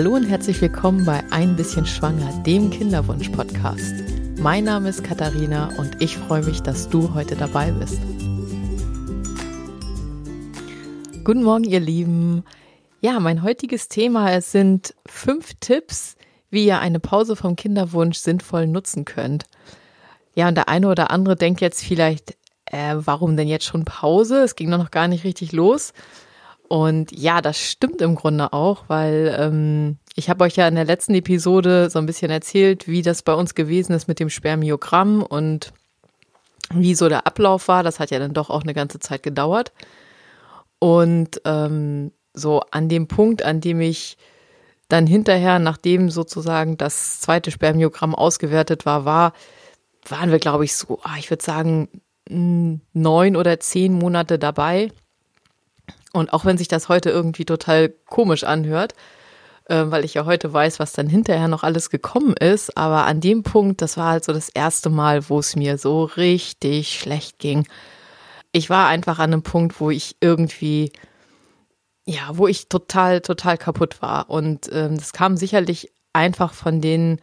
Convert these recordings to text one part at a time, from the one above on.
Hallo und herzlich willkommen bei Ein bisschen Schwanger, dem Kinderwunsch-Podcast. Mein Name ist Katharina und ich freue mich, dass du heute dabei bist. Guten Morgen, ihr Lieben. Ja, mein heutiges Thema sind fünf Tipps, wie ihr eine Pause vom Kinderwunsch sinnvoll nutzen könnt. Ja, und der eine oder andere denkt jetzt vielleicht, äh, warum denn jetzt schon Pause? Es ging doch noch gar nicht richtig los. Und ja, das stimmt im Grunde auch, weil ähm, ich habe euch ja in der letzten Episode so ein bisschen erzählt, wie das bei uns gewesen ist mit dem Spermiogramm und wie so der Ablauf war. Das hat ja dann doch auch eine ganze Zeit gedauert. Und ähm, so an dem Punkt, an dem ich dann hinterher, nachdem sozusagen das zweite Spermiogramm ausgewertet war, war, waren wir, glaube ich, so, ah, ich würde sagen, neun oder zehn Monate dabei. Und auch wenn sich das heute irgendwie total komisch anhört, äh, weil ich ja heute weiß, was dann hinterher noch alles gekommen ist, aber an dem Punkt, das war halt so das erste Mal, wo es mir so richtig schlecht ging. Ich war einfach an einem Punkt, wo ich irgendwie, ja, wo ich total, total kaputt war. Und ähm, das kam sicherlich einfach von den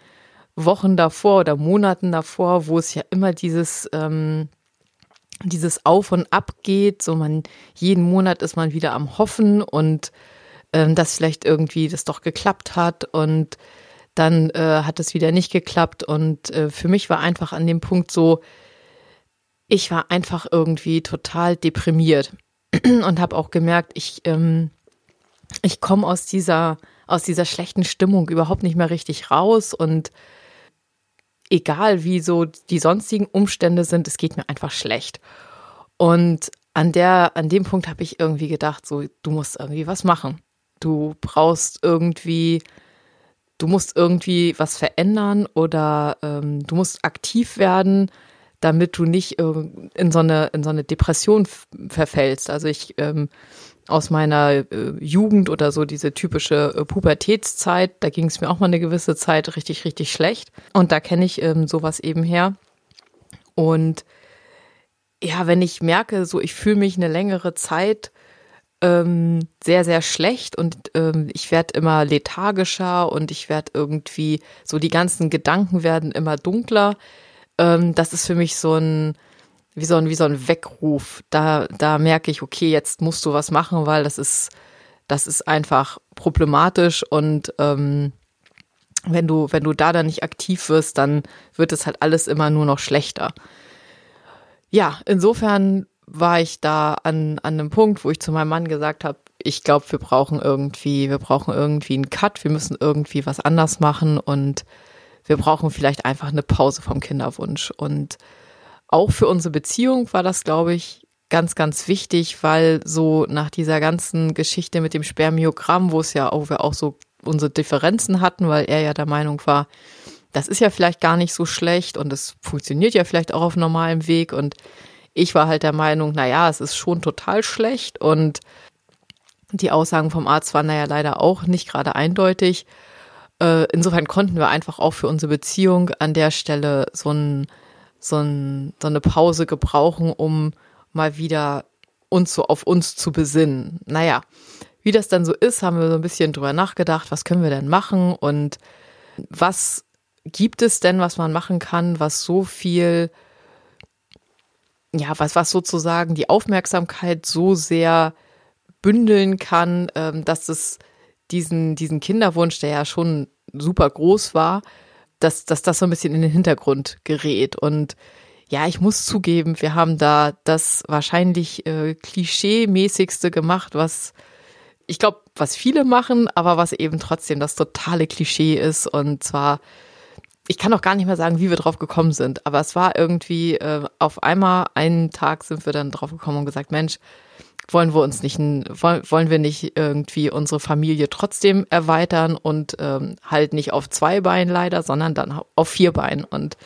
Wochen davor oder Monaten davor, wo es ja immer dieses ähm, dieses Auf und Ab geht. So man, jeden Monat ist man wieder am Hoffen und ähm, dass vielleicht irgendwie das doch geklappt hat und dann äh, hat es wieder nicht geklappt. Und äh, für mich war einfach an dem Punkt so, ich war einfach irgendwie total deprimiert und habe auch gemerkt, ich, ähm, ich komme aus dieser, aus dieser schlechten Stimmung überhaupt nicht mehr richtig raus und egal wie so die sonstigen Umstände sind, es geht mir einfach schlecht. Und an der, an dem Punkt habe ich irgendwie gedacht, so, du musst irgendwie was machen. Du brauchst irgendwie, du musst irgendwie was verändern oder ähm, du musst aktiv werden, damit du nicht in so eine, in so eine Depression verfällst. Also ich ähm, aus meiner äh, Jugend oder so diese typische äh, Pubertätszeit, da ging es mir auch mal eine gewisse Zeit richtig, richtig schlecht. Und da kenne ich ähm, sowas eben her. Und ja, wenn ich merke, so ich fühle mich eine längere Zeit ähm, sehr, sehr schlecht und ähm, ich werde immer lethargischer und ich werde irgendwie, so die ganzen Gedanken werden immer dunkler. Ähm, das ist für mich so ein, wie so ein, wie so ein Weckruf. Da, da merke ich, okay, jetzt musst du was machen, weil das ist, das ist einfach problematisch und ähm, wenn du, wenn du da dann nicht aktiv wirst, dann wird es halt alles immer nur noch schlechter. Ja, insofern war ich da an, an einem Punkt, wo ich zu meinem Mann gesagt habe, ich glaube, wir brauchen irgendwie, wir brauchen irgendwie einen Cut, wir müssen irgendwie was anders machen und wir brauchen vielleicht einfach eine Pause vom Kinderwunsch. Und auch für unsere Beziehung war das, glaube ich, ganz, ganz wichtig, weil so nach dieser ganzen Geschichte mit dem Spermiogramm, wo es ja auch, wir auch so unsere Differenzen hatten, weil er ja der Meinung war, das ist ja vielleicht gar nicht so schlecht und es funktioniert ja vielleicht auch auf normalem Weg und ich war halt der Meinung, na ja, es ist schon total schlecht und die Aussagen vom Arzt waren ja leider auch nicht gerade eindeutig. Äh, insofern konnten wir einfach auch für unsere Beziehung an der Stelle so ein so, ein, so eine Pause gebrauchen, um mal wieder uns so auf uns zu besinnen. Naja, wie das dann so ist, haben wir so ein bisschen drüber nachgedacht, was können wir denn machen und was gibt es denn, was man machen kann, was so viel, ja, was, was sozusagen die Aufmerksamkeit so sehr bündeln kann, ähm, dass es diesen, diesen Kinderwunsch, der ja schon super groß war, dass, dass das so ein bisschen in den Hintergrund gerät. Und ja, ich muss zugeben, wir haben da das wahrscheinlich äh, klischee-mäßigste gemacht, was ich glaube, was viele machen, aber was eben trotzdem das totale Klischee ist. Und zwar, ich kann auch gar nicht mehr sagen, wie wir drauf gekommen sind, aber es war irgendwie äh, auf einmal einen Tag sind wir dann drauf gekommen und gesagt, Mensch, wollen wir uns nicht, wollen wir nicht irgendwie unsere Familie trotzdem erweitern und ähm, halt nicht auf zwei Beinen leider, sondern dann auf vier Beinen und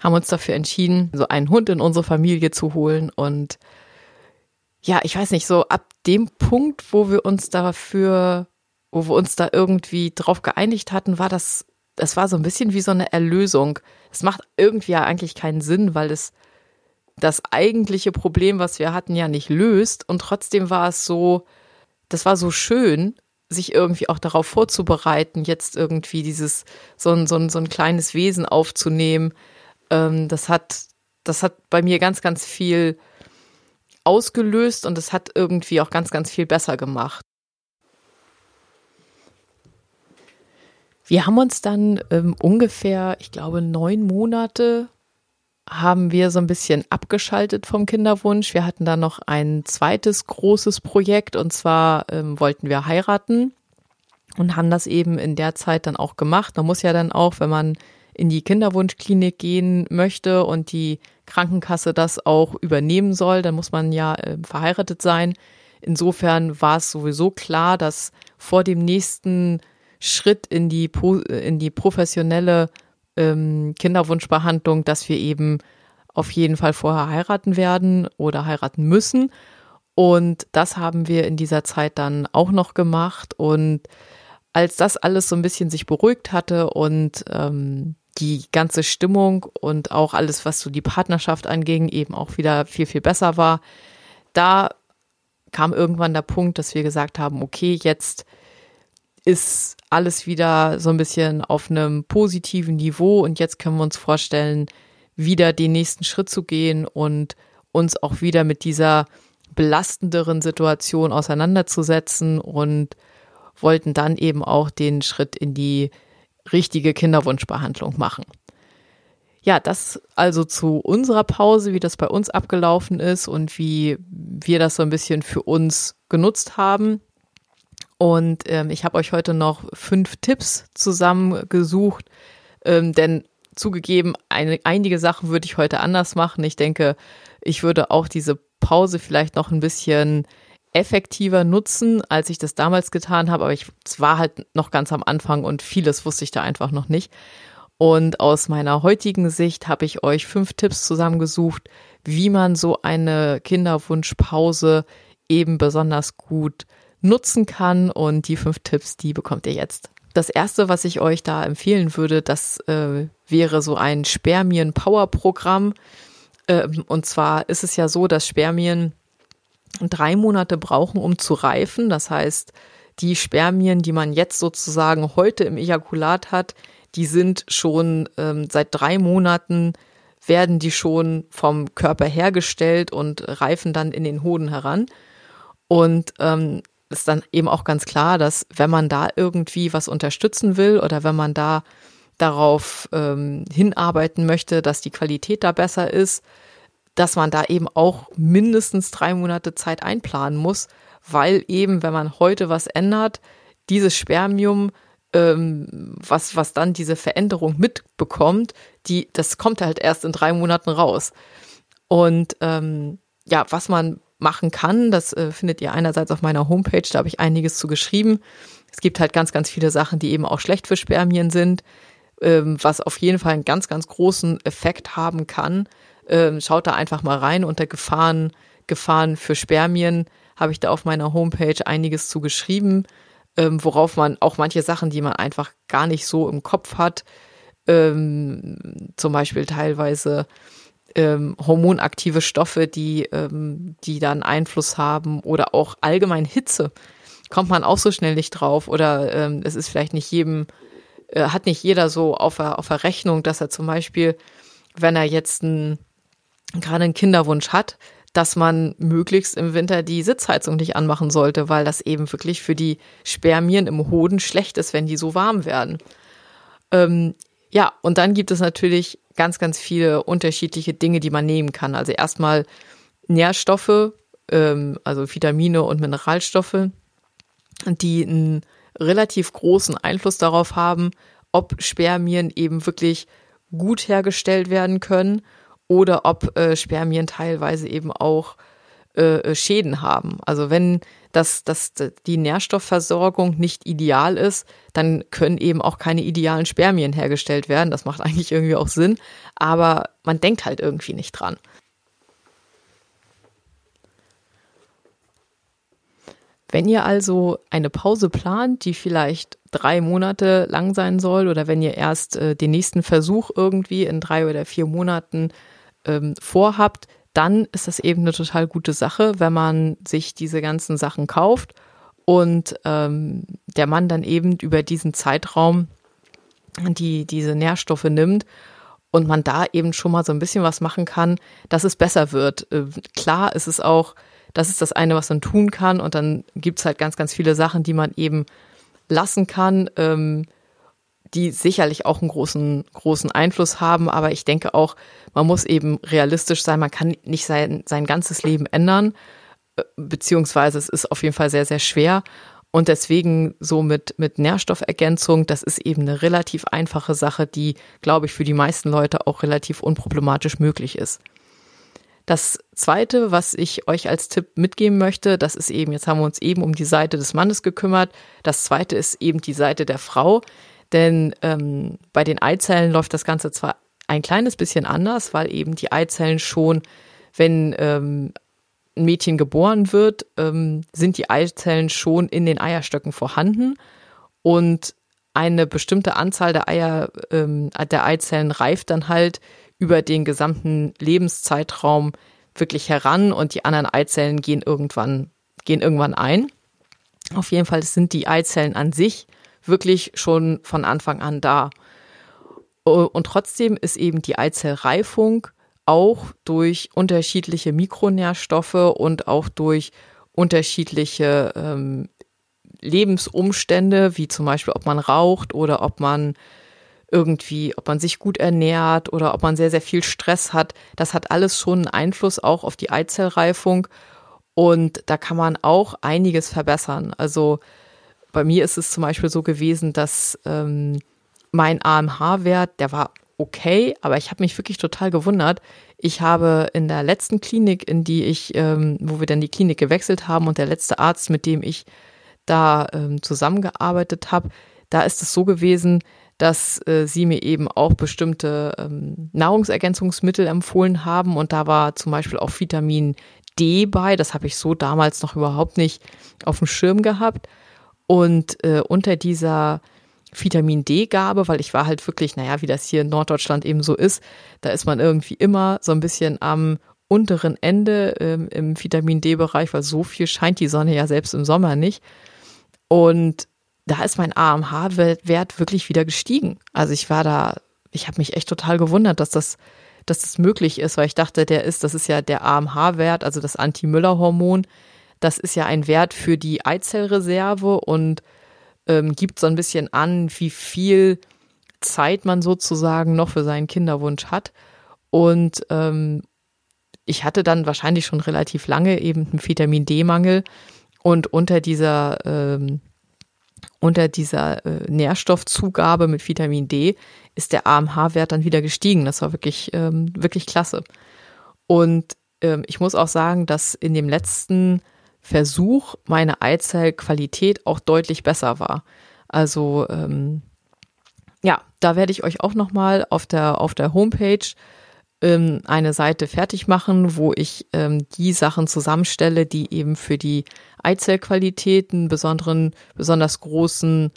haben uns dafür entschieden, so einen Hund in unsere Familie zu holen und ja, ich weiß nicht, so ab dem Punkt, wo wir uns dafür, wo wir uns da irgendwie drauf geeinigt hatten, war das, es war so ein bisschen wie so eine Erlösung. Es macht irgendwie ja eigentlich keinen Sinn, weil es das eigentliche Problem, was wir hatten, ja nicht löst. Und trotzdem war es so, das war so schön, sich irgendwie auch darauf vorzubereiten, jetzt irgendwie dieses so ein, so ein, so ein kleines Wesen aufzunehmen, ähm, das hat, das hat bei mir ganz, ganz viel ausgelöst und es hat irgendwie auch ganz, ganz viel besser gemacht. Wir haben uns dann ähm, ungefähr, ich glaube, neun Monate haben wir so ein bisschen abgeschaltet vom Kinderwunsch. Wir hatten dann noch ein zweites großes Projekt und zwar ähm, wollten wir heiraten und haben das eben in der Zeit dann auch gemacht. Man muss ja dann auch, wenn man in die Kinderwunschklinik gehen möchte und die Krankenkasse das auch übernehmen soll, dann muss man ja äh, verheiratet sein. Insofern war es sowieso klar, dass vor dem nächsten Schritt in die, in die professionelle ähm, Kinderwunschbehandlung, dass wir eben auf jeden Fall vorher heiraten werden oder heiraten müssen. Und das haben wir in dieser Zeit dann auch noch gemacht. Und als das alles so ein bisschen sich beruhigt hatte und ähm, die ganze Stimmung und auch alles, was so die Partnerschaft anging, eben auch wieder viel, viel besser war, da kam irgendwann der Punkt, dass wir gesagt haben, okay, jetzt ist alles wieder so ein bisschen auf einem positiven Niveau und jetzt können wir uns vorstellen, wieder den nächsten Schritt zu gehen und uns auch wieder mit dieser belastenderen Situation auseinanderzusetzen und wollten dann eben auch den Schritt in die richtige Kinderwunschbehandlung machen. Ja, das also zu unserer Pause, wie das bei uns abgelaufen ist und wie wir das so ein bisschen für uns genutzt haben. Und ähm, ich habe euch heute noch fünf Tipps zusammengesucht, ähm, denn zugegeben, eine, einige Sachen würde ich heute anders machen. Ich denke, ich würde auch diese Pause vielleicht noch ein bisschen effektiver nutzen, als ich das damals getan habe. Aber ich, war halt noch ganz am Anfang und vieles wusste ich da einfach noch nicht. Und aus meiner heutigen Sicht habe ich euch fünf Tipps zusammengesucht, wie man so eine Kinderwunschpause eben besonders gut nutzen kann. Und die fünf Tipps, die bekommt ihr jetzt. Das erste, was ich euch da empfehlen würde, das äh, wäre so ein Spermien-Power-Programm. Ähm, und zwar ist es ja so, dass Spermien drei Monate brauchen, um zu reifen. Das heißt, die Spermien, die man jetzt sozusagen heute im Ejakulat hat, die sind schon ähm, seit drei Monaten werden die schon vom Körper hergestellt und reifen dann in den Hoden heran. Und ähm, ist dann eben auch ganz klar, dass wenn man da irgendwie was unterstützen will oder wenn man da darauf ähm, hinarbeiten möchte, dass die Qualität da besser ist, dass man da eben auch mindestens drei Monate Zeit einplanen muss, weil eben, wenn man heute was ändert, dieses Spermium, ähm, was, was dann diese Veränderung mitbekommt, die, das kommt halt erst in drei Monaten raus. Und ähm, ja, was man machen kann, das äh, findet ihr einerseits auf meiner Homepage, da habe ich einiges zu geschrieben. Es gibt halt ganz, ganz viele Sachen, die eben auch schlecht für Spermien sind, ähm, was auf jeden Fall einen ganz, ganz großen Effekt haben kann ähm, schaut da einfach mal rein unter Gefahren, Gefahren für Spermien habe ich da auf meiner Homepage einiges zu geschrieben, ähm, worauf man auch manche Sachen, die man einfach gar nicht so im Kopf hat, ähm, zum Beispiel teilweise ähm, hormonaktive Stoffe, die, ähm, die dann Einfluss haben oder auch allgemein Hitze, kommt man auch so schnell nicht drauf oder ähm, es ist vielleicht nicht jedem, äh, hat nicht jeder so auf der, auf der Rechnung, dass er zum Beispiel, wenn er jetzt ein gerade einen Kinderwunsch hat, dass man möglichst im Winter die Sitzheizung nicht anmachen sollte, weil das eben wirklich für die Spermien im Hoden schlecht ist, wenn die so warm werden. Ähm, ja, und dann gibt es natürlich ganz, ganz viele unterschiedliche Dinge, die man nehmen kann. Also erstmal Nährstoffe, ähm, also Vitamine und Mineralstoffe, die einen relativ großen Einfluss darauf haben, ob Spermien eben wirklich gut hergestellt werden können oder ob äh, Spermien teilweise eben auch äh, äh, Schäden haben. Also wenn das, das, die Nährstoffversorgung nicht ideal ist, dann können eben auch keine idealen Spermien hergestellt werden. Das macht eigentlich irgendwie auch Sinn, aber man denkt halt irgendwie nicht dran. Wenn ihr also eine Pause plant, die vielleicht drei Monate lang sein soll, oder wenn ihr erst äh, den nächsten Versuch irgendwie in drei oder vier Monaten ähm, vorhabt, dann ist das eben eine total gute Sache, wenn man sich diese ganzen Sachen kauft und ähm, der Mann dann eben über diesen Zeitraum die diese Nährstoffe nimmt und man da eben schon mal so ein bisschen was machen kann, dass es besser wird. Äh, klar ist es auch, das ist das eine, was man tun kann und dann gibt's halt ganz, ganz viele Sachen, die man eben lassen kann, ähm, die sicherlich auch einen großen, großen Einfluss haben, aber ich denke auch, man muss eben realistisch sein, man kann nicht sein, sein ganzes Leben ändern, äh, beziehungsweise es ist auf jeden Fall sehr, sehr schwer. Und deswegen so mit, mit Nährstoffergänzung, das ist eben eine relativ einfache Sache, die, glaube ich, für die meisten Leute auch relativ unproblematisch möglich ist. Das zweite, was ich euch als Tipp mitgeben möchte, das ist eben, jetzt haben wir uns eben um die Seite des Mannes gekümmert. Das zweite ist eben die Seite der Frau. Denn ähm, bei den Eizellen läuft das Ganze zwar ein kleines bisschen anders, weil eben die Eizellen schon, wenn ähm, ein Mädchen geboren wird, ähm, sind die Eizellen schon in den Eierstöcken vorhanden und eine bestimmte Anzahl der Eier, ähm, der Eizellen reift dann halt über den gesamten Lebenszeitraum wirklich heran und die anderen Eizellen gehen irgendwann, gehen irgendwann ein. Auf jeden Fall sind die Eizellen an sich wirklich schon von Anfang an da. Und trotzdem ist eben die Eizellreifung auch durch unterschiedliche Mikronährstoffe und auch durch unterschiedliche ähm, Lebensumstände, wie zum Beispiel, ob man raucht oder ob man irgendwie, ob man sich gut ernährt oder ob man sehr, sehr viel Stress hat. Das hat alles schon einen Einfluss auch auf die Eizellreifung. Und da kann man auch einiges verbessern. Also bei mir ist es zum Beispiel so gewesen, dass ähm, mein AMH-Wert, der war okay, aber ich habe mich wirklich total gewundert. Ich habe in der letzten Klinik, in die ich, ähm, wo wir dann die Klinik gewechselt haben und der letzte Arzt, mit dem ich da ähm, zusammengearbeitet habe, da ist es so gewesen, dass äh, sie mir eben auch bestimmte ähm, Nahrungsergänzungsmittel empfohlen haben und da war zum Beispiel auch Vitamin D bei. Das habe ich so damals noch überhaupt nicht auf dem Schirm gehabt. Und äh, unter dieser Vitamin D-Gabe, weil ich war halt wirklich, naja, wie das hier in Norddeutschland eben so ist, da ist man irgendwie immer so ein bisschen am unteren Ende ähm, im Vitamin D-Bereich, weil so viel scheint die Sonne ja selbst im Sommer nicht. Und da ist mein AMH-Wert wirklich wieder gestiegen. Also ich war da, ich habe mich echt total gewundert, dass das, dass das möglich ist, weil ich dachte, der ist, das ist ja der AMH-Wert, also das Anti-Müller-Hormon. Das ist ja ein Wert für die Eizellreserve und ähm, gibt so ein bisschen an, wie viel Zeit man sozusagen noch für seinen Kinderwunsch hat. Und ähm, ich hatte dann wahrscheinlich schon relativ lange eben einen Vitamin D-Mangel und unter dieser ähm, unter dieser äh, Nährstoffzugabe mit Vitamin D ist der AMH-Wert dann wieder gestiegen. Das war wirklich ähm, wirklich klasse. Und ähm, ich muss auch sagen, dass in dem letzten Versuch meine Eizellqualität auch deutlich besser war. Also ähm, ja, da werde ich euch auch nochmal auf der, auf der Homepage ähm, eine Seite fertig machen, wo ich ähm, die Sachen zusammenstelle, die eben für die Eizellqualität einen besonderen, besonders großen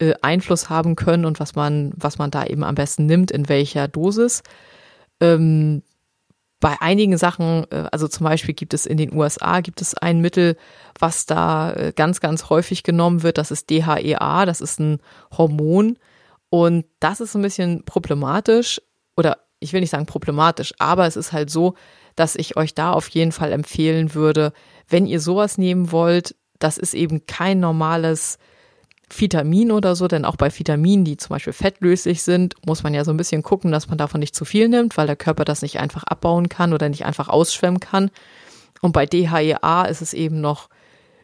äh, Einfluss haben können und was man, was man da eben am besten nimmt, in welcher Dosis. Ähm, bei einigen Sachen, äh, also zum Beispiel gibt es in den USA, gibt es ein Mittel, was da äh, ganz, ganz häufig genommen wird. Das ist DHEA, das ist ein Hormon. Und das ist ein bisschen problematisch oder ich will nicht sagen problematisch, aber es ist halt so, dass ich euch da auf jeden Fall empfehlen würde, wenn ihr sowas nehmen wollt, das ist eben kein normales Vitamin oder so, denn auch bei Vitaminen, die zum Beispiel fettlöslich sind, muss man ja so ein bisschen gucken, dass man davon nicht zu viel nimmt, weil der Körper das nicht einfach abbauen kann oder nicht einfach ausschwemmen kann. Und bei DHEA ist es eben noch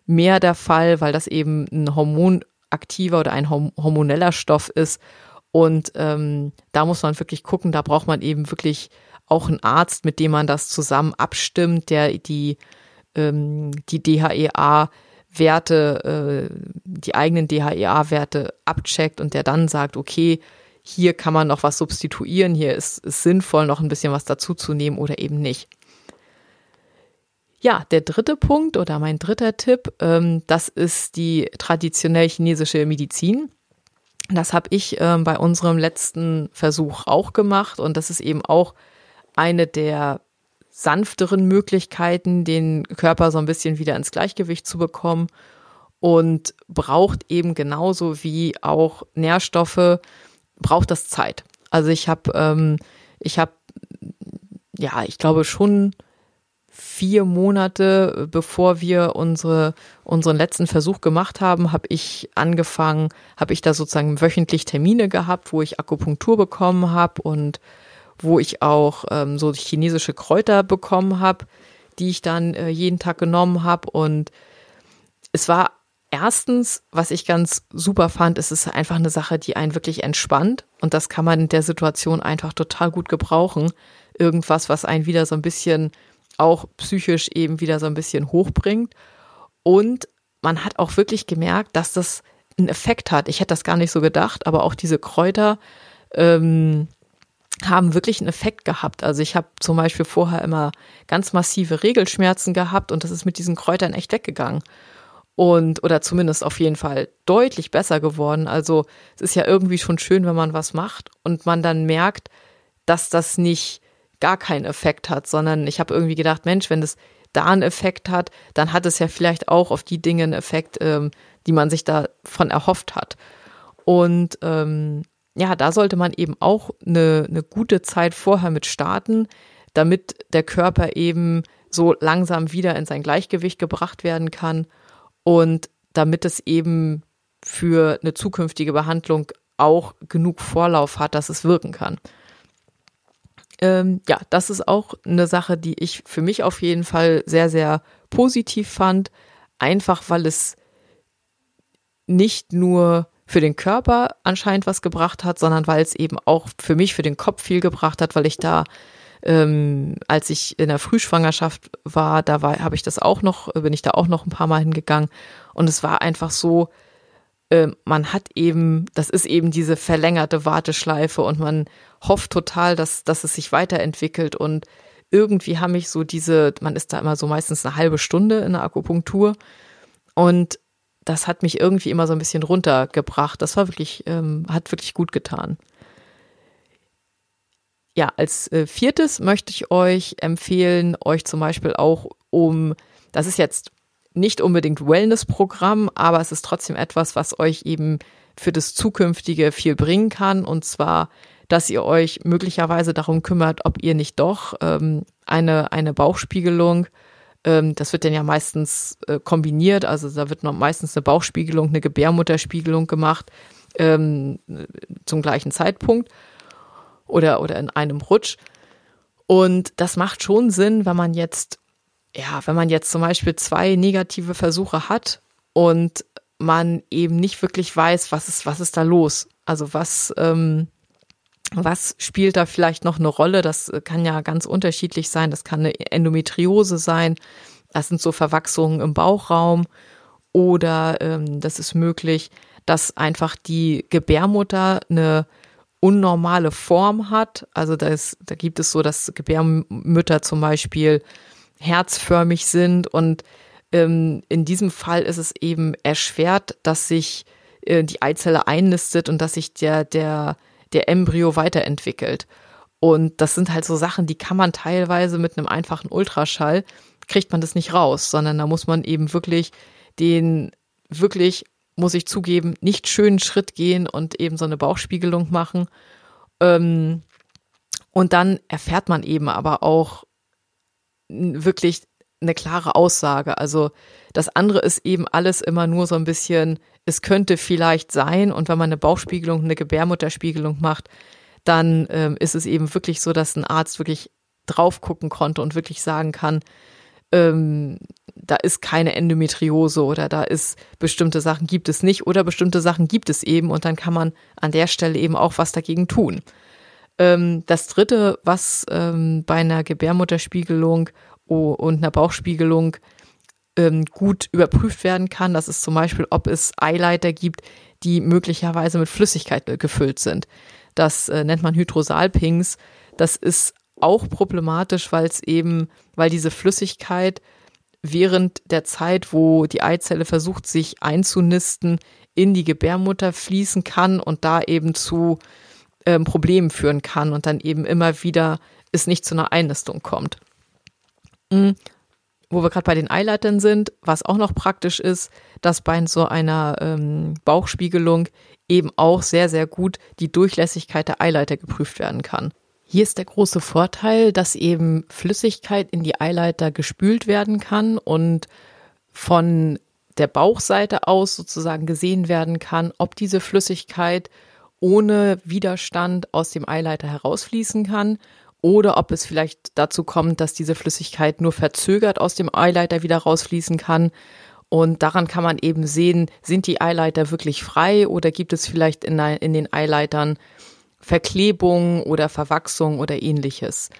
mehr der Fall, weil das eben ein hormonaktiver oder ein hormoneller Stoff ist. Und ähm, da muss man wirklich gucken, da braucht man eben wirklich auch einen Arzt, mit dem man das zusammen abstimmt, der die, ähm, die DHEA Werte, äh, die eigenen DHEA-Werte abcheckt und der dann sagt, okay, hier kann man noch was substituieren, hier ist es sinnvoll, noch ein bisschen was dazuzunehmen oder eben nicht. Ja, der dritte Punkt oder mein dritter Tipp, ähm, das ist die traditionell chinesische Medizin. Das habe ich ähm, bei unserem letzten Versuch auch gemacht und das ist eben auch eine der sanfteren Möglichkeiten, den Körper so ein bisschen wieder ins Gleichgewicht zu bekommen. und braucht eben genauso wie auch Nährstoffe, braucht das Zeit. Also ich habe, ähm, ich habe, ja, ich glaube schon vier Monate, bevor wir unsere, unseren letzten Versuch gemacht haben, habe ich angefangen, habe ich da sozusagen wöchentlich Termine gehabt, wo ich Akupunktur bekommen habe und wo ich auch ähm, so chinesische Kräuter bekommen habe, die ich dann äh, jeden Tag genommen habe. Und es war erstens, was ich ganz super fand, ist es einfach eine Sache, die einen wirklich entspannt. Und das kann man in der Situation einfach total gut gebrauchen. Irgendwas, was einen wieder so ein bisschen auch psychisch eben wieder so ein bisschen hochbringt. Und man hat auch wirklich gemerkt, dass das einen Effekt hat. Ich hätte das gar nicht so gedacht, aber auch diese Kräuter ähm, haben wirklich einen Effekt gehabt. Also ich habe zum Beispiel vorher immer ganz massive Regelschmerzen gehabt und das ist mit diesen Kräutern echt weggegangen und oder zumindest auf jeden Fall deutlich besser geworden. Also es ist ja irgendwie schon schön, wenn man was macht und man dann merkt, dass das nicht gar keinen Effekt hat, sondern ich habe irgendwie gedacht, Mensch, wenn das da einen Effekt hat, dann hat es ja vielleicht auch auf die Dinge einen Effekt, ähm, die man sich davon erhofft hat. Und ähm, ja, da sollte man eben auch eine, eine gute Zeit vorher mit starten, damit der Körper eben so langsam wieder in sein Gleichgewicht gebracht werden kann und damit es eben für eine zukünftige Behandlung auch genug Vorlauf hat, dass es wirken kann. Ähm, ja, das ist auch eine Sache, die ich für mich auf jeden Fall sehr, sehr positiv fand, einfach weil es nicht nur für den Körper anscheinend was gebracht hat, sondern weil es eben auch für mich, für den Kopf viel gebracht hat, weil ich da ähm, als ich in der Frühschwangerschaft war, da war, habe ich das auch noch, bin ich da auch noch ein paar Mal hingegangen. Und es war einfach so, äh, man hat eben, das ist eben diese verlängerte Warteschleife und man hofft total, dass, dass es sich weiterentwickelt und irgendwie haben mich so diese, man ist da immer so meistens eine halbe Stunde in der Akupunktur und das hat mich irgendwie immer so ein bisschen runtergebracht. Das war wirklich, ähm, hat wirklich gut getan. Ja, als äh, viertes möchte ich euch empfehlen, euch zum Beispiel auch um, das ist jetzt nicht unbedingt Wellness-Programm, aber es ist trotzdem etwas, was euch eben für das Zukünftige viel bringen kann. Und zwar, dass ihr euch möglicherweise darum kümmert, ob ihr nicht doch ähm, eine, eine Bauchspiegelung, ähm, das wird dann ja meistens äh, kombiniert, also da wird noch meistens eine Bauchspiegelung, eine Gebärmutterspiegelung gemacht ähm, zum gleichen Zeitpunkt oder, oder in einem Rutsch. Und das macht schon Sinn, wenn man jetzt, ja, wenn man jetzt zum Beispiel zwei negative Versuche hat und man eben nicht wirklich weiß, was ist, was ist da los? Also was, ähm, was spielt da vielleicht noch eine Rolle? Das kann ja ganz unterschiedlich sein. Das kann eine Endometriose sein. Das sind so Verwachsungen im Bauchraum. Oder ähm, das ist möglich, dass einfach die Gebärmutter eine unnormale Form hat. Also da, ist, da gibt es so, dass Gebärmütter zum Beispiel herzförmig sind und ähm, in diesem Fall ist es eben erschwert, dass sich äh, die Eizelle einnistet und dass sich der, der, der Embryo weiterentwickelt. Und das sind halt so Sachen, die kann man teilweise mit einem einfachen Ultraschall, kriegt man das nicht raus, sondern da muss man eben wirklich den wirklich muss ich zugeben, nicht schönen Schritt gehen und eben so eine Bauchspiegelung machen. Ähm, und dann erfährt man eben aber auch wirklich eine klare Aussage. Also das andere ist eben alles immer nur so ein bisschen, es könnte vielleicht sein. Und wenn man eine Bauchspiegelung, eine Gebärmutterspiegelung macht, dann ähm, ist es eben wirklich so, dass ein Arzt wirklich drauf gucken konnte und wirklich sagen kann, ähm, da ist keine Endometriose oder da ist bestimmte Sachen gibt es nicht oder bestimmte Sachen gibt es eben und dann kann man an der Stelle eben auch was dagegen tun. Ähm, das dritte, was ähm, bei einer Gebärmutterspiegelung und einer Bauchspiegelung ähm, gut überprüft werden kann, das ist zum Beispiel, ob es Eileiter gibt, die möglicherweise mit Flüssigkeit gefüllt sind. Das äh, nennt man Hydrosalpings. Das ist auch problematisch, weil es eben, weil diese Flüssigkeit während der Zeit, wo die Eizelle versucht, sich einzunisten, in die Gebärmutter fließen kann und da eben zu ähm, Problemen führen kann und dann eben immer wieder es nicht zu einer Einnistung kommt. Mm. wo wir gerade bei den Eileitern sind, was auch noch praktisch ist, dass bei so einer ähm, Bauchspiegelung eben auch sehr, sehr gut die Durchlässigkeit der Eileiter geprüft werden kann. Hier ist der große Vorteil, dass eben Flüssigkeit in die Eileiter gespült werden kann und von der Bauchseite aus sozusagen gesehen werden kann, ob diese Flüssigkeit ohne Widerstand aus dem Eileiter herausfließen kann oder ob es vielleicht dazu kommt, dass diese Flüssigkeit nur verzögert aus dem Eileiter wieder rausfließen kann. Und daran kann man eben sehen, sind die Eileiter wirklich frei oder gibt es vielleicht in, in den Eileitern Verklebung oder Verwachsung oder ähnliches.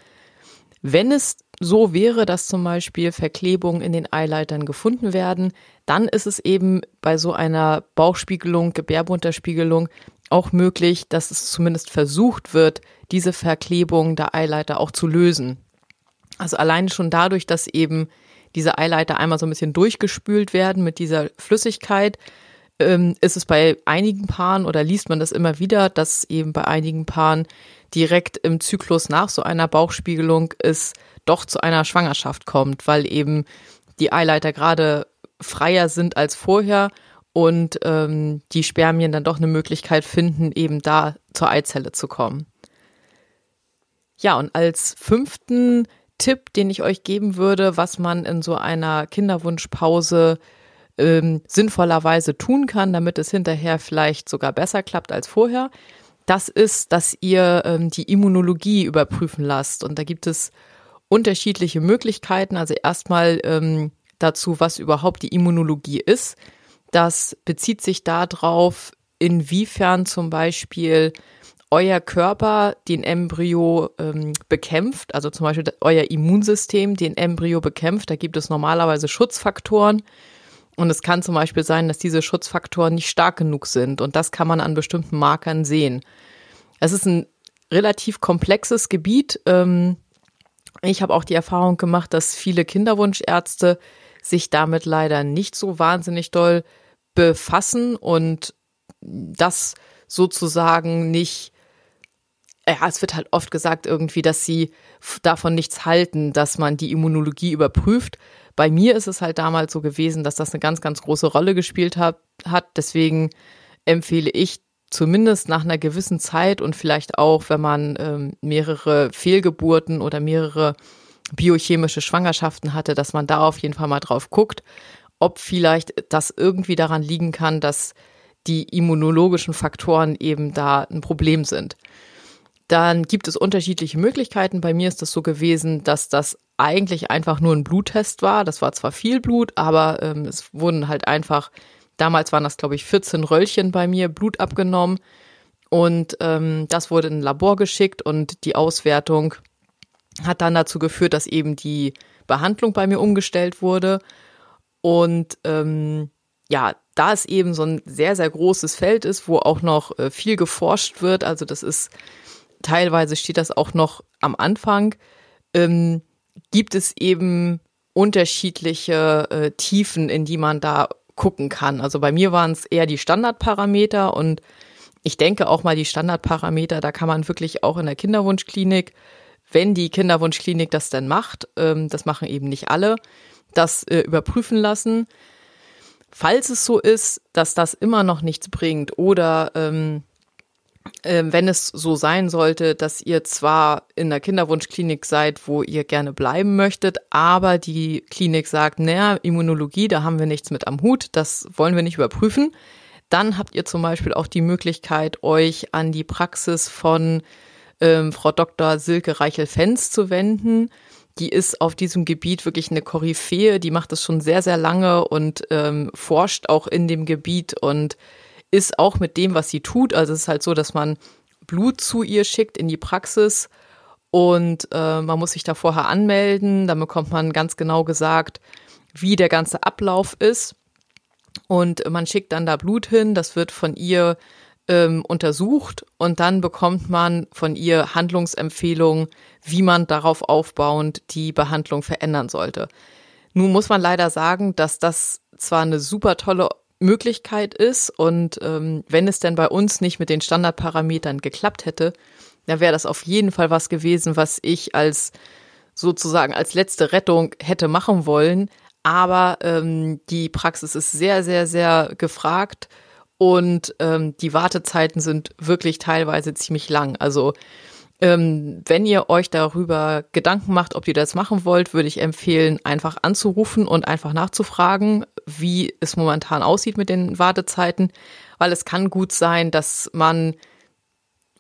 Wenn es so wäre, dass zum Beispiel Verklebungen in den Eileitern gefunden werden, dann ist es eben bei so einer Bauchspiegelung, Gebärmutterspiegelung auch möglich, dass es zumindest versucht wird, diese Verklebung der Eileiter auch zu lösen. Also allein schon dadurch, dass eben diese Eileiter einmal so ein bisschen durchgespült werden mit dieser Flüssigkeit, ähm, ist es bei einigen Paaren oder liest man das immer wieder, dass eben bei einigen Paaren direkt im Zyklus nach so einer Bauchspiegelung es doch zu einer Schwangerschaft kommt, weil eben die Eileiter gerade freier sind als vorher und ähm, die Spermien dann doch eine Möglichkeit finden, eben da zur Eizelle zu kommen. Ja, und als fünften Tipp, den ich euch geben würde, was man in so einer Kinderwunschpause ähm, sinnvollerweise tun kann, damit es hinterher vielleicht sogar besser klappt als vorher, das ist, dass ihr ähm, die Immunologie überprüfen lasst. Und da gibt es unterschiedliche Möglichkeiten. Also erstmal ähm, dazu, was überhaupt die Immunologie ist. Das bezieht sich darauf, inwiefern zum Beispiel euer Körper den Embryo ähm, bekämpft, also zum Beispiel euer Immunsystem den Embryo bekämpft. Da gibt es normalerweise Schutzfaktoren. Und es kann zum Beispiel sein, dass diese Schutzfaktoren nicht stark genug sind. Und das kann man an bestimmten Markern sehen. Es ist ein relativ komplexes Gebiet. Ähm, ich habe auch die Erfahrung gemacht, dass viele Kinderwunschärzte sich damit leider nicht so wahnsinnig doll befassen und das sozusagen nicht, ja, es wird halt oft gesagt irgendwie, dass sie davon nichts halten, dass man die Immunologie überprüft. Bei mir ist es halt damals so gewesen, dass das eine ganz, ganz große Rolle gespielt hat. hat. Deswegen empfehle ich zumindest nach einer gewissen Zeit und vielleicht auch, wenn man ähm, mehrere Fehlgeburten oder mehrere biochemische Schwangerschaften hatte, dass man da auf jeden Fall mal drauf guckt ob vielleicht das irgendwie daran liegen kann, dass die immunologischen Faktoren eben da ein Problem sind. Dann gibt es unterschiedliche Möglichkeiten. Bei mir ist das so gewesen, dass das eigentlich einfach nur ein Bluttest war. Das war zwar viel Blut, aber ähm, es wurden halt einfach, damals waren das, glaube ich, 14 Röllchen bei mir, Blut abgenommen. Und ähm, das wurde in ein Labor geschickt und die Auswertung hat dann dazu geführt, dass eben die Behandlung bei mir umgestellt wurde. Und ähm, ja, da es eben so ein sehr, sehr großes Feld ist, wo auch noch äh, viel geforscht wird, also das ist teilweise steht das auch noch am Anfang, ähm, gibt es eben unterschiedliche äh, Tiefen, in die man da gucken kann. Also bei mir waren es eher die Standardparameter und ich denke auch mal die Standardparameter, da kann man wirklich auch in der Kinderwunschklinik, wenn die Kinderwunschklinik das denn macht, ähm, das machen eben nicht alle, das äh, überprüfen lassen. Falls es so ist, dass das immer noch nichts bringt oder ähm, äh, wenn es so sein sollte, dass ihr zwar in der Kinderwunschklinik seid, wo ihr gerne bleiben möchtet, aber die Klinik sagt, naja, Immunologie, da haben wir nichts mit am Hut, das wollen wir nicht überprüfen, dann habt ihr zum Beispiel auch die Möglichkeit, euch an die Praxis von ähm, Frau Dr. Silke Reichel-Fenz zu wenden die ist auf diesem Gebiet wirklich eine Koryphäe, die macht das schon sehr, sehr lange und ähm, forscht auch in dem Gebiet und ist auch mit dem, was sie tut. Also es ist halt so, dass man Blut zu ihr schickt in die Praxis und äh, man muss sich da vorher anmelden. Dann bekommt man ganz genau gesagt, wie der ganze Ablauf ist. Und man schickt dann da Blut hin, das wird von ihr ähm, untersucht und dann bekommt man von ihr Handlungsempfehlungen, wie man darauf aufbauend die Behandlung verändern sollte. Nun muss man leider sagen, dass das zwar eine super tolle Möglichkeit ist und ähm, wenn es denn bei uns nicht mit den Standardparametern geklappt hätte, dann wäre das auf jeden Fall was gewesen, was ich als sozusagen als letzte Rettung hätte machen wollen. Aber ähm, die Praxis ist sehr, sehr, sehr gefragt und ähm, die Wartezeiten sind wirklich teilweise ziemlich lang. Also ähm, wenn ihr euch darüber Gedanken macht, ob ihr das machen wollt, würde ich empfehlen, einfach anzurufen und einfach nachzufragen, wie es momentan aussieht mit den Wartezeiten, weil es kann gut sein, dass man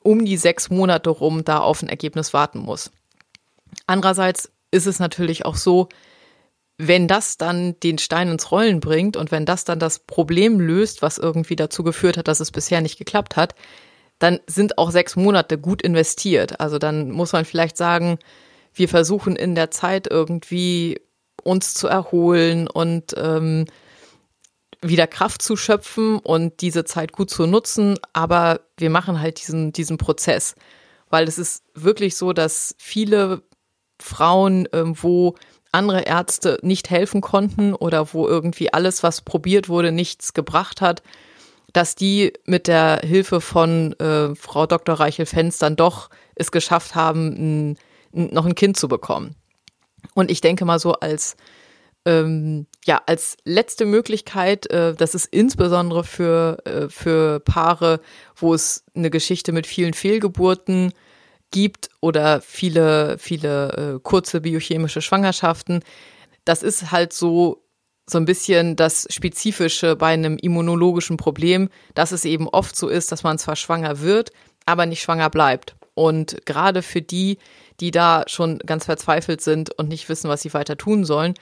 um die sechs Monate rum da auf ein Ergebnis warten muss. Andererseits ist es natürlich auch so, wenn das dann den Stein ins Rollen bringt und wenn das dann das Problem löst, was irgendwie dazu geführt hat, dass es bisher nicht geklappt hat, dann sind auch sechs Monate gut investiert. Also dann muss man vielleicht sagen, wir versuchen in der Zeit irgendwie uns zu erholen und ähm, wieder Kraft zu schöpfen und diese Zeit gut zu nutzen. Aber wir machen halt diesen, diesen Prozess, weil es ist wirklich so, dass viele Frauen, ähm, wo andere Ärzte nicht helfen konnten oder wo irgendwie alles, was probiert wurde, nichts gebracht hat, dass die mit der Hilfe von äh, Frau Dr. Reichel-Fenz dann doch es geschafft haben, ein, noch ein Kind zu bekommen. Und ich denke mal so als ähm, ja als letzte Möglichkeit, äh, das ist insbesondere für äh, für Paare, wo es eine Geschichte mit vielen Fehlgeburten gibt oder viele viele äh, kurze biochemische Schwangerschaften. Das ist halt so so ein bisschen das Spezifische bei einem immunologischen Problem, dass es eben oft so ist, dass man zwar schwanger wird, aber nicht schwanger bleibt. Und gerade für die, die da schon ganz verzweifelt sind und nicht wissen, was sie weiter tun sollen,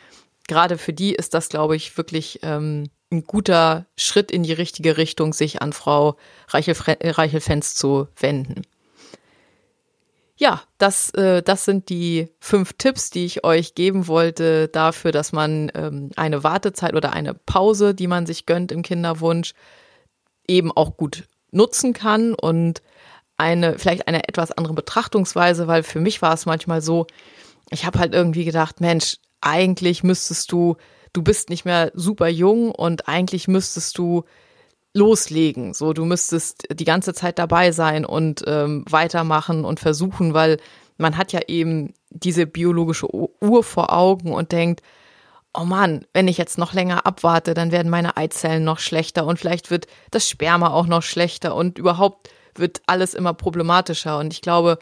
gerade für die ist das, glaube ich, wirklich ähm, ein guter Schritt in die richtige Richtung, sich an Frau Reichel-Fenz zu wenden. Ja, das, äh, das sind die fünf Tipps, die ich euch geben wollte dafür, dass man ähm, eine Wartezeit oder eine Pause, die man sich gönnt im Kinderwunsch, eben auch gut nutzen kann und eine, vielleicht eine etwas andere Betrachtungsweise, weil für mich war es manchmal so, ich habe halt irgendwie gedacht, Mensch, eigentlich müsstest du, du bist nicht mehr super jung und eigentlich müsstest du loslegen. So, du müsstest die ganze Zeit dabei sein und ähm, weitermachen und versuchen, weil man hat ja eben diese biologische Uhr vor Augen und denkt, oh Mann, wenn ich jetzt noch länger abwarte, dann werden meine Eizellen noch schlechter und vielleicht wird das Sperma auch noch schlechter und überhaupt wird alles immer problematischer. Und ich glaube,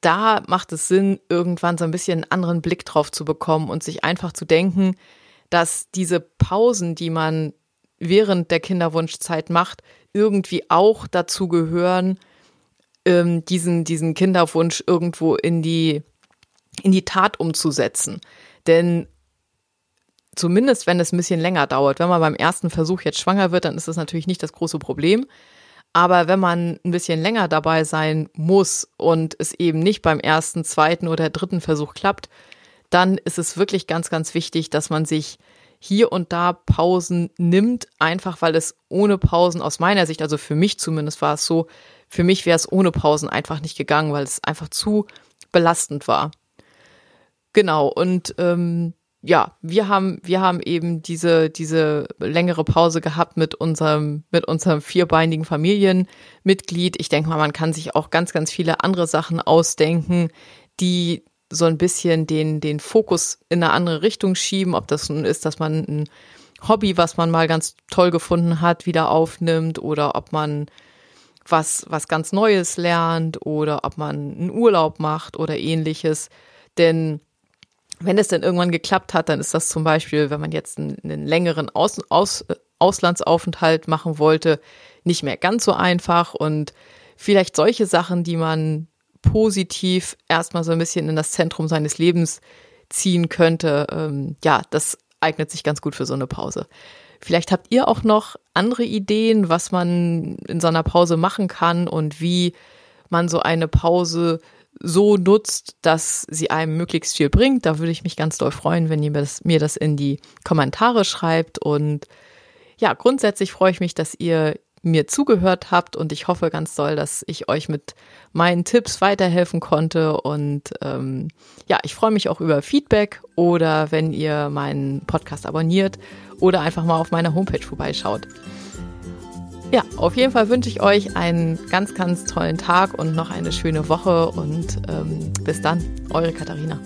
da macht es Sinn, irgendwann so ein bisschen einen anderen Blick drauf zu bekommen und sich einfach zu denken, dass diese Pausen, die man während der Kinderwunschzeit macht, irgendwie auch dazu gehören, ähm, diesen, diesen Kinderwunsch irgendwo in die, in die Tat umzusetzen. Denn zumindest wenn es ein bisschen länger dauert, wenn man beim ersten Versuch jetzt schwanger wird, dann ist das natürlich nicht das große Problem. Aber wenn man ein bisschen länger dabei sein muss und es eben nicht beim ersten, zweiten oder dritten Versuch klappt, dann ist es wirklich ganz, ganz wichtig, dass man sich hier und da Pausen nimmt, einfach weil es ohne Pausen aus meiner Sicht, also für mich zumindest war es so, für mich wäre es ohne Pausen einfach nicht gegangen, weil es einfach zu belastend war. Genau, und ähm, ja, wir haben, wir haben eben diese, diese längere Pause gehabt mit unserem, mit unserem vierbeinigen Familienmitglied. Ich denke mal, man kann sich auch ganz, ganz viele andere Sachen ausdenken, die so ein bisschen den, den Fokus in eine andere Richtung schieben, ob das nun ist, dass man ein Hobby, was man mal ganz toll gefunden hat, wieder aufnimmt oder ob man was, was ganz Neues lernt oder ob man einen Urlaub macht oder ähnliches. Denn wenn es dann irgendwann geklappt hat, dann ist das zum Beispiel, wenn man jetzt einen, einen längeren Aus, Aus, Auslandsaufenthalt machen wollte, nicht mehr ganz so einfach und vielleicht solche Sachen, die man positiv erstmal so ein bisschen in das Zentrum seines Lebens ziehen könnte, ähm, ja, das eignet sich ganz gut für so eine Pause. Vielleicht habt ihr auch noch andere Ideen, was man in so einer Pause machen kann und wie man so eine Pause so nutzt, dass sie einem möglichst viel bringt. Da würde ich mich ganz doll freuen, wenn ihr das, mir das in die Kommentare schreibt. Und ja, grundsätzlich freue ich mich, dass ihr mir zugehört habt und ich hoffe ganz doll, dass ich euch mit meinen Tipps weiterhelfen konnte und ähm, ja, ich freue mich auch über Feedback oder wenn ihr meinen Podcast abonniert oder einfach mal auf meiner Homepage vorbeischaut. Ja, auf jeden Fall wünsche ich euch einen ganz, ganz tollen Tag und noch eine schöne Woche und ähm, bis dann, eure Katharina.